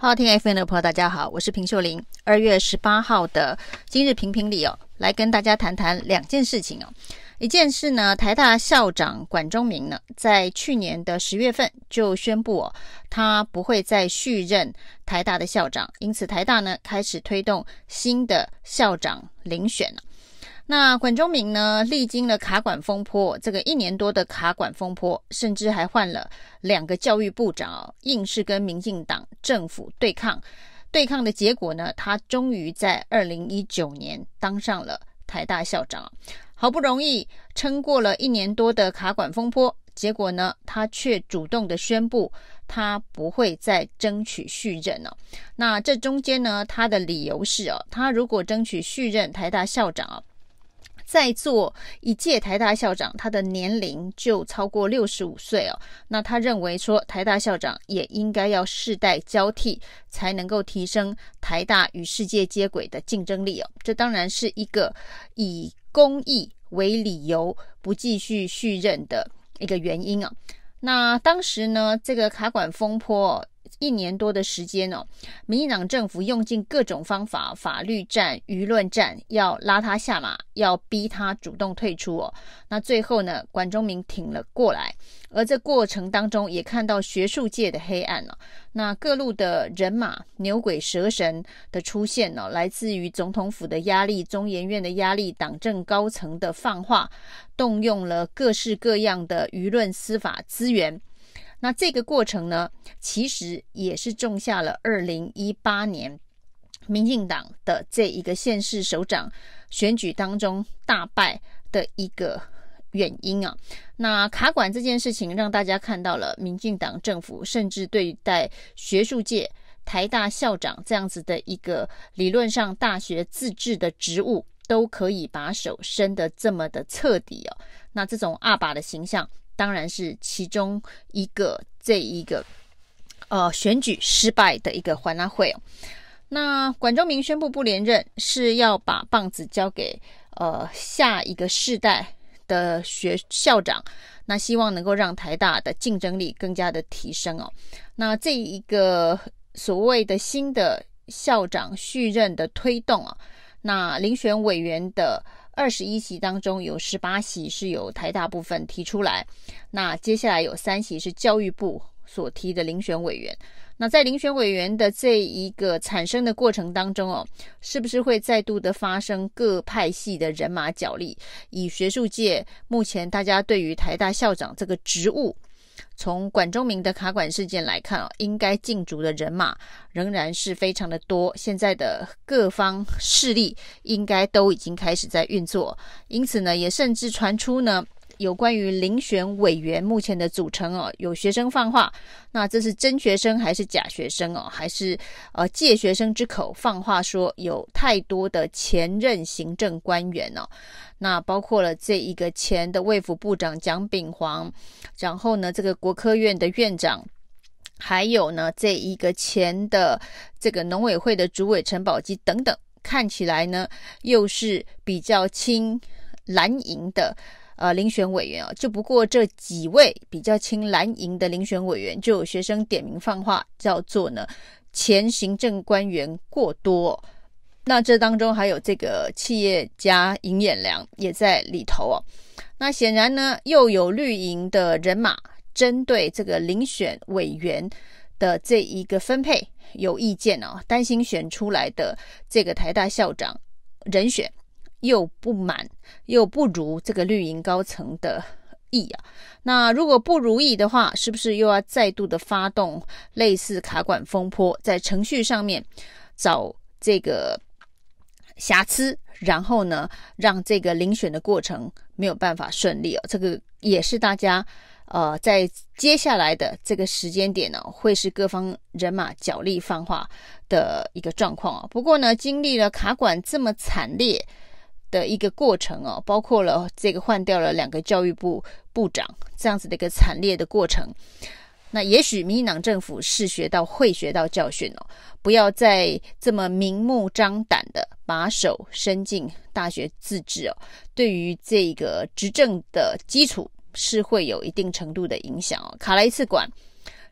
好，听 FM 的朋友，大家好，我是平秀玲。二月十八号的今日评评里哦，来跟大家谈谈两件事情哦。一件事呢，台大校长管中闵呢，在去年的十月份就宣布哦，他不会再续任台大的校长，因此台大呢开始推动新的校长遴选了。那管中闵呢，历经了卡管风波，这个一年多的卡管风波，甚至还换了两个教育部长哦，硬是跟民进党政府对抗。对抗的结果呢，他终于在二零一九年当上了台大校长。好不容易撑过了一年多的卡管风波，结果呢，他却主动的宣布他不会再争取续任了。那这中间呢，他的理由是哦，他如果争取续任台大校长啊。在座一届台大校长，他的年龄就超过六十五岁哦。那他认为说，台大校长也应该要世代交替，才能够提升台大与世界接轨的竞争力哦。这当然是一个以公益为理由不继续续任的一个原因啊。那当时呢，这个卡管风波。一年多的时间哦，民进党政府用尽各种方法，法律战、舆论战，要拉他下马，要逼他主动退出哦。那最后呢，管中闵挺了过来，而这过程当中也看到学术界的黑暗了。那各路的人马、牛鬼蛇神的出现呢哦，来自于总统府的压力、中研院的压力、党政高层的放话，动用了各式各样的舆论、司法资源。那这个过程呢，其实也是种下了二零一八年民进党的这一个县市首长选举当中大败的一个原因啊。那卡管这件事情让大家看到了民进党政府甚至对待学术界台大校长这样子的一个理论上大学自治的职务都可以把手伸得这么的彻底哦。那这种阿爸的形象。当然是其中一个这一个呃选举失败的一个欢乐会哦。那管中闵宣布不连任，是要把棒子交给呃下一个世代的学校长，那希望能够让台大的竞争力更加的提升哦。那这一个所谓的新的校长续任的推动啊，那遴选委员的。二十一席当中有十八席是由台大部分提出来，那接下来有三席是教育部所提的遴选委员。那在遴选委员的这一个产生的过程当中哦，是不是会再度的发生各派系的人马角力？以学术界目前大家对于台大校长这个职务。从管中明的卡管事件来看啊，应该进驻的人马仍然是非常的多。现在的各方势力应该都已经开始在运作，因此呢，也甚至传出呢。有关于遴选委员目前的组成哦，有学生放话，那这是真学生还是假学生哦？还是呃借学生之口放话说有太多的前任行政官员哦？那包括了这一个前的卫福部长蒋秉煌，然后呢这个国科院的院长，还有呢这一个前的这个农委会的主委陈宝基等等，看起来呢又是比较亲蓝营的。呃，遴选委员啊，就不过这几位比较亲蓝营的遴选委员，就有学生点名放话，叫做呢前行政官员过多。那这当中还有这个企业家尹衍梁也在里头哦。那显然呢，又有绿营的人马针对这个遴选委员的这一个分配有意见哦，担心选出来的这个台大校长人选。又不满，又不如这个绿营高层的意啊。那如果不如意的话，是不是又要再度的发动类似卡管风波，在程序上面找这个瑕疵，然后呢，让这个遴选的过程没有办法顺利哦。这个也是大家呃在接下来的这个时间点呢，会是各方人马角力放话的一个状况啊。不过呢，经历了卡管这么惨烈。的一个过程哦，包括了这个换掉了两个教育部部长这样子的一个惨烈的过程。那也许民进党政府是学到会学到教训哦，不要再这么明目张胆的把手伸进大学自治哦，对于这个执政的基础是会有一定程度的影响哦。卡了一次管，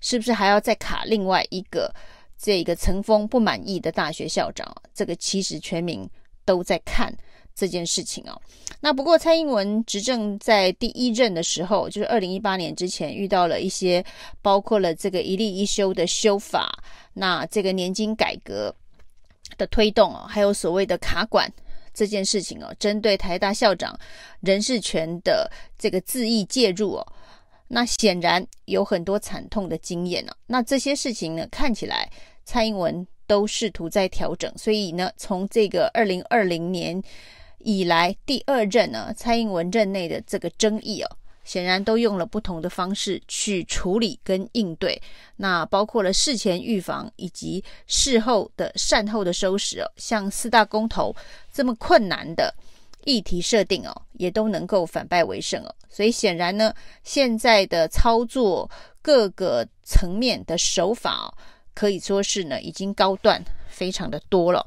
是不是还要再卡另外一个这个层峰不满意的大学校长，这个其实全民都在看这件事情哦。那不过蔡英文执政在第一任的时候，就是二零一八年之前，遇到了一些包括了这个一例一休的修法，那这个年金改革的推动哦，还有所谓的卡管这件事情哦，针对台大校长人事权的这个恣意介入哦。那显然有很多惨痛的经验呢、啊。那这些事情呢，看起来蔡英文都试图在调整。所以呢，从这个二零二零年以来第二任呢，蔡英文任内的这个争议哦，显然都用了不同的方式去处理跟应对。那包括了事前预防以及事后的善后的收拾哦，像四大公投这么困难的。议题设定哦，也都能够反败为胜哦，所以显然呢，现在的操作各个层面的手法哦，可以说是呢已经高段非常的多了。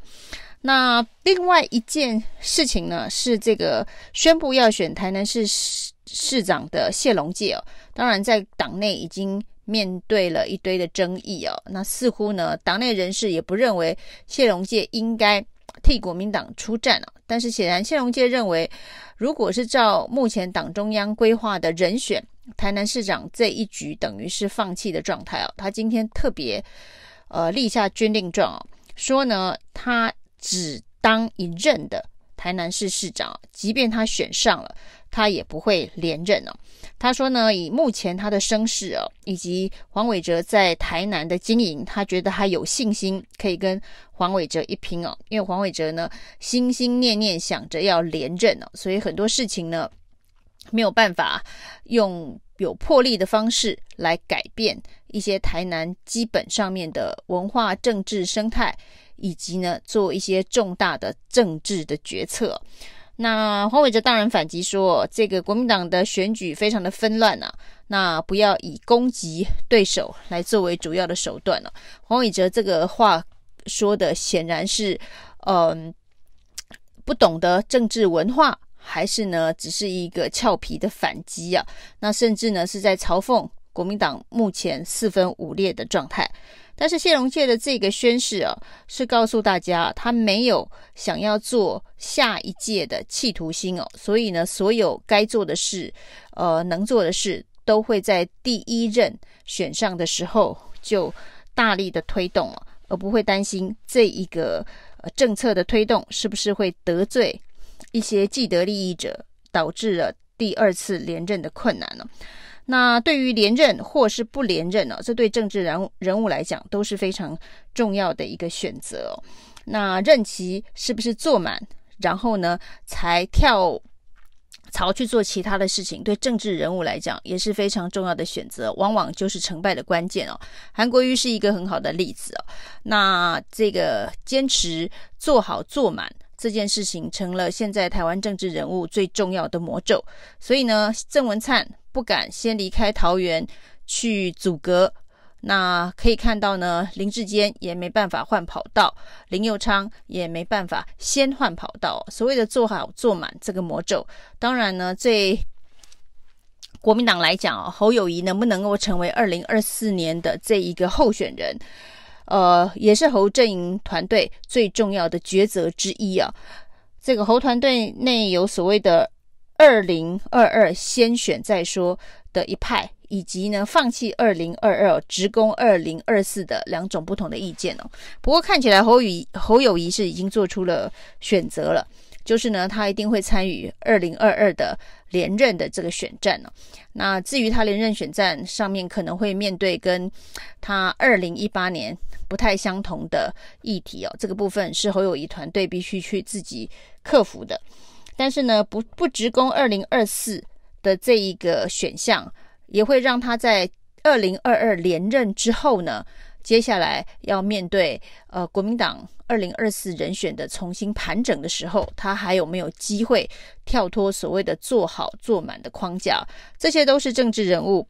那另外一件事情呢，是这个宣布要选台南市市市长的谢龙介哦，当然在党内已经面对了一堆的争议哦，那似乎呢，党内人士也不认为谢龙介应该。替国民党出战啊！但是显然谢龙介认为，如果是照目前党中央规划的人选，台南市长这一局等于是放弃的状态哦。他今天特别呃立下军令状哦，说呢，他只当一任的台南市市长，即便他选上了，他也不会连任哦。他说呢，以目前他的声势哦，以及黄伟哲在台南的经营，他觉得他有信心可以跟黄伟哲一拼哦。因为黄伟哲呢，心心念念想着要连任哦，所以很多事情呢，没有办法用有魄力的方式来改变一些台南基本上面的文化、政治、生态，以及呢，做一些重大的政治的决策。那黄伟哲当然反击说，这个国民党的选举非常的纷乱啊，那不要以攻击对手来作为主要的手段了。黄伟哲这个话说的显然是，嗯，不懂得政治文化，还是呢，只是一个俏皮的反击啊？那甚至呢，是在嘲讽国民党目前四分五裂的状态。但是谢龙介的这个宣示啊，是告诉大家他没有想要做下一届的企图心哦，所以呢，所有该做的事，呃，能做的事，都会在第一任选上的时候就大力的推动了，而不会担心这一个政策的推动是不是会得罪一些既得利益者，导致了第二次连任的困难呢？那对于连任或是不连任呢、哦？这对政治人物人物来讲都是非常重要的一个选择哦。那任期是不是做满，然后呢才跳槽去做其他的事情？对政治人物来讲也是非常重要的选择，往往就是成败的关键哦。韩国瑜是一个很好的例子哦。那这个坚持做好做满这件事情，成了现在台湾政治人物最重要的魔咒。所以呢，郑文灿。不敢先离开桃园去阻隔，那可以看到呢，林志坚也没办法换跑道，林佑昌也没办法先换跑道。所谓的做好做满这个魔咒，当然呢，这国民党来讲，侯友谊能不能够成为二零二四年的这一个候选人，呃，也是侯阵营团队最重要的抉择之一啊。这个侯团队内有所谓的。二零二二先选再说的一派，以及呢放弃二零二二直攻二零二四的两种不同的意见哦。不过看起来侯友侯友谊是已经做出了选择了，就是呢他一定会参与二零二二的连任的这个选战哦。那至于他连任选战上面可能会面对跟他二零一八年不太相同的议题哦，这个部分是侯友谊团队必须去自己克服的。但是呢，不不直攻二零二四的这一个选项，也会让他在二零二二连任之后呢，接下来要面对呃国民党二零二四人选的重新盘整的时候，他还有没有机会跳脱所谓的做好做满的框架？这些都是政治人物。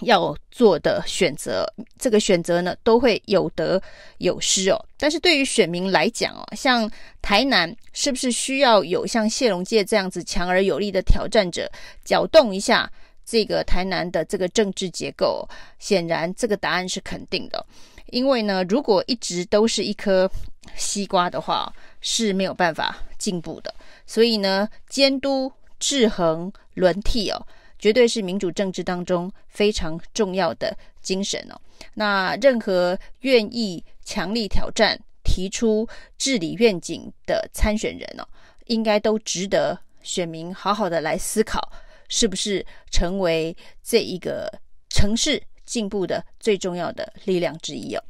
要做的选择，这个选择呢，都会有得有失哦。但是对于选民来讲哦，像台南是不是需要有像谢龙介这样子强而有力的挑战者，搅动一下这个台南的这个政治结构？显然，这个答案是肯定的。因为呢，如果一直都是一颗西瓜的话，是没有办法进步的。所以呢，监督、制衡、轮替哦，绝对是民主政治当中非常重要的精神哦。那任何愿意强力挑战、提出治理愿景的参选人哦，应该都值得选民好好的来思考，是不是成为这一个城市进步的最重要的力量之一哦。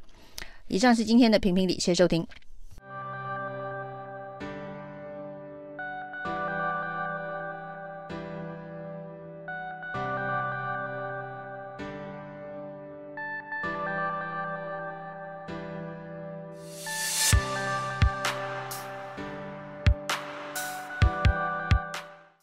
以上是今天的评评理，谢谢收听。